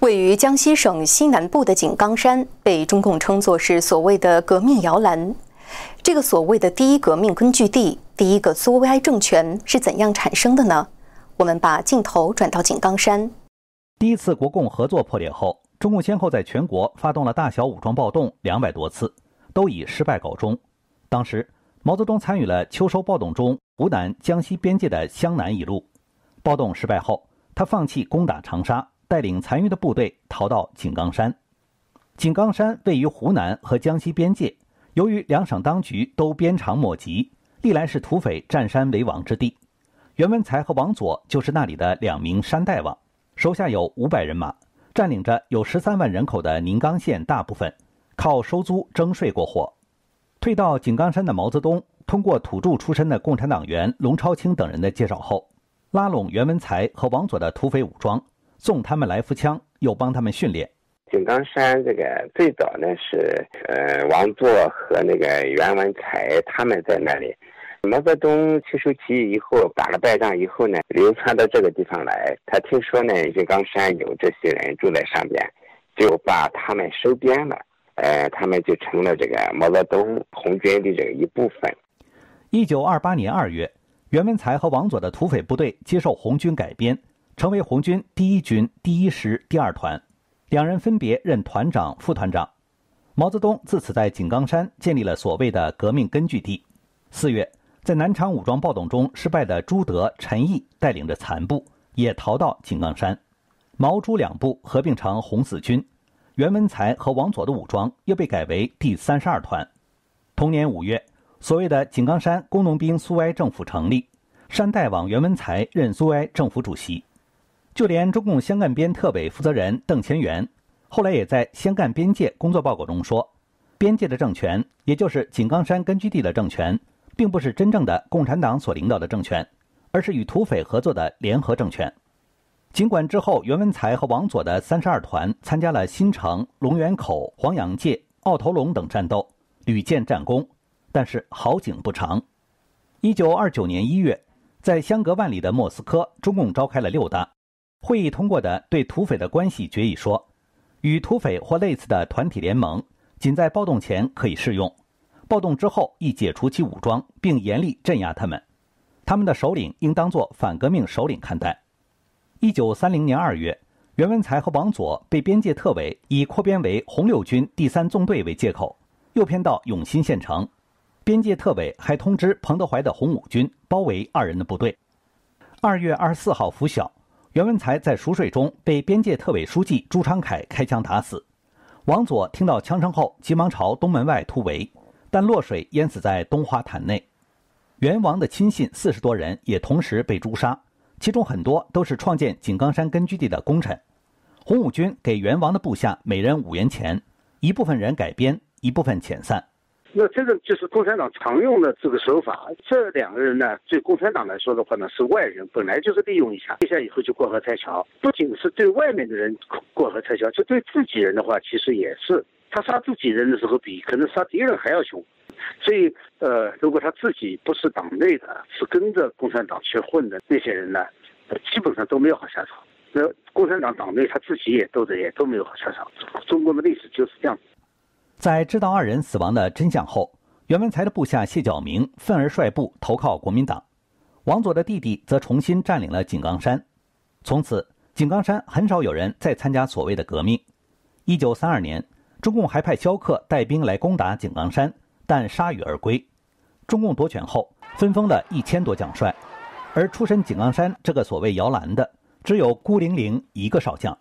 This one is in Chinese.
位于江西省西南部的井冈山被中共称作是所谓的革命摇篮。这个所谓的第一革命根据地、第一个苏维埃政权是怎样产生的呢？我们把镜头转到井冈山。第一次国共合作破裂后，中共先后在全国发动了大小武装暴动两百多次，都以失败告终。当时，毛泽东参与了秋收暴动中湖南、江西边界的湘南一路。暴动失败后，他放弃攻打长沙。带领残余的部队逃到井冈山。井冈山位于湖南和江西边界，由于两省当局都鞭长莫及，历来是土匪占山为王之地。袁文才和王佐就是那里的两名山大王，手下有五百人马，占领着有十三万人口的宁冈县大部分，靠收租征税过活。退到井冈山的毛泽东，通过土著出身的共产党员龙超清等人的介绍后，拉拢袁文才和王佐的土匪武装。送他们来福枪，又帮他们训练。井冈山这个最早呢是呃王作和那个袁文才他们在那里。毛泽东去收起义以后打了败仗以后呢，流窜到这个地方来。他听说呢井冈山有这些人住在上边，就把他们收编了。呃，他们就成了这个毛泽东红军的这个一部分。一九二八年二月，袁文才和王佐的土匪部队接受红军改编。成为红军第一军第一师第二团，两人分别任团长、副团长。毛泽东自此在井冈山建立了所谓的革命根据地。四月，在南昌武装暴动中失败的朱德、陈毅带领着残部也逃到井冈山，毛朱两部合并成红四军，袁文才和王佐的武装又被改为第三十二团。同年五月，所谓的井冈山工农兵苏维埃政府成立，山大王袁文才任苏维埃政府主席。就连中共湘赣边特委负责人邓乾元，后来也在湘赣边界工作报告中说，边界的政权，也就是井冈山根据地的政权，并不是真正的共产党所领导的政权，而是与土匪合作的联合政权。尽管之后袁文才和王佐的三十二团参加了新城、龙源口、黄洋界、奥头龙等战斗，屡建战功，但是好景不长。一九二九年一月，在相隔万里的莫斯科，中共召开了六大。会议通过的对土匪的关系决议说，与土匪或类似的团体联盟，仅在暴动前可以适用，暴动之后亦解除其武装，并严厉镇压他们。他们的首领应当作反革命首领看待。一九三零年二月，袁文才和王佐被边界特委以扩编为红六军第三纵队为借口，诱骗到永新县城。边界特委还通知彭德怀的红五军包围二人的部队。二月二十四号拂晓。袁文才在熟睡中被边界特委书记朱昌凯开枪打死，王佐听到枪声后急忙朝东门外突围，但落水淹死在东花坛内。袁王的亲信四十多人也同时被诛杀，其中很多都是创建井冈山根据地的功臣。红五军给袁王的部下每人五元钱，一部分人改编，一部分遣散。那这个就是共产党常用的这个手法。这两个人呢，对共产党来说的话呢，是外人，本来就是利用一下，一下以后就过河拆桥。不仅是对外面的人过河拆桥，就对自己人的话，其实也是。他杀自己人的时候，比可能杀敌人还要凶。所以，呃，如果他自己不是党内的，是跟着共产党去混的那些人呢，基本上都没有好下场。那共产党党内他自己也斗的也都没有好下场。中国的历史就是这样。在知道二人死亡的真相后，袁文才的部下谢晓明愤而率部投靠国民党，王佐的弟弟则重新占领了井冈山。从此，井冈山很少有人再参加所谓的革命。一九三二年，中共还派萧克带兵来攻打井冈山，但铩羽而归。中共夺权后，分封了一千多将帅，而出身井冈山这个所谓摇篮的，只有孤零零一个少将。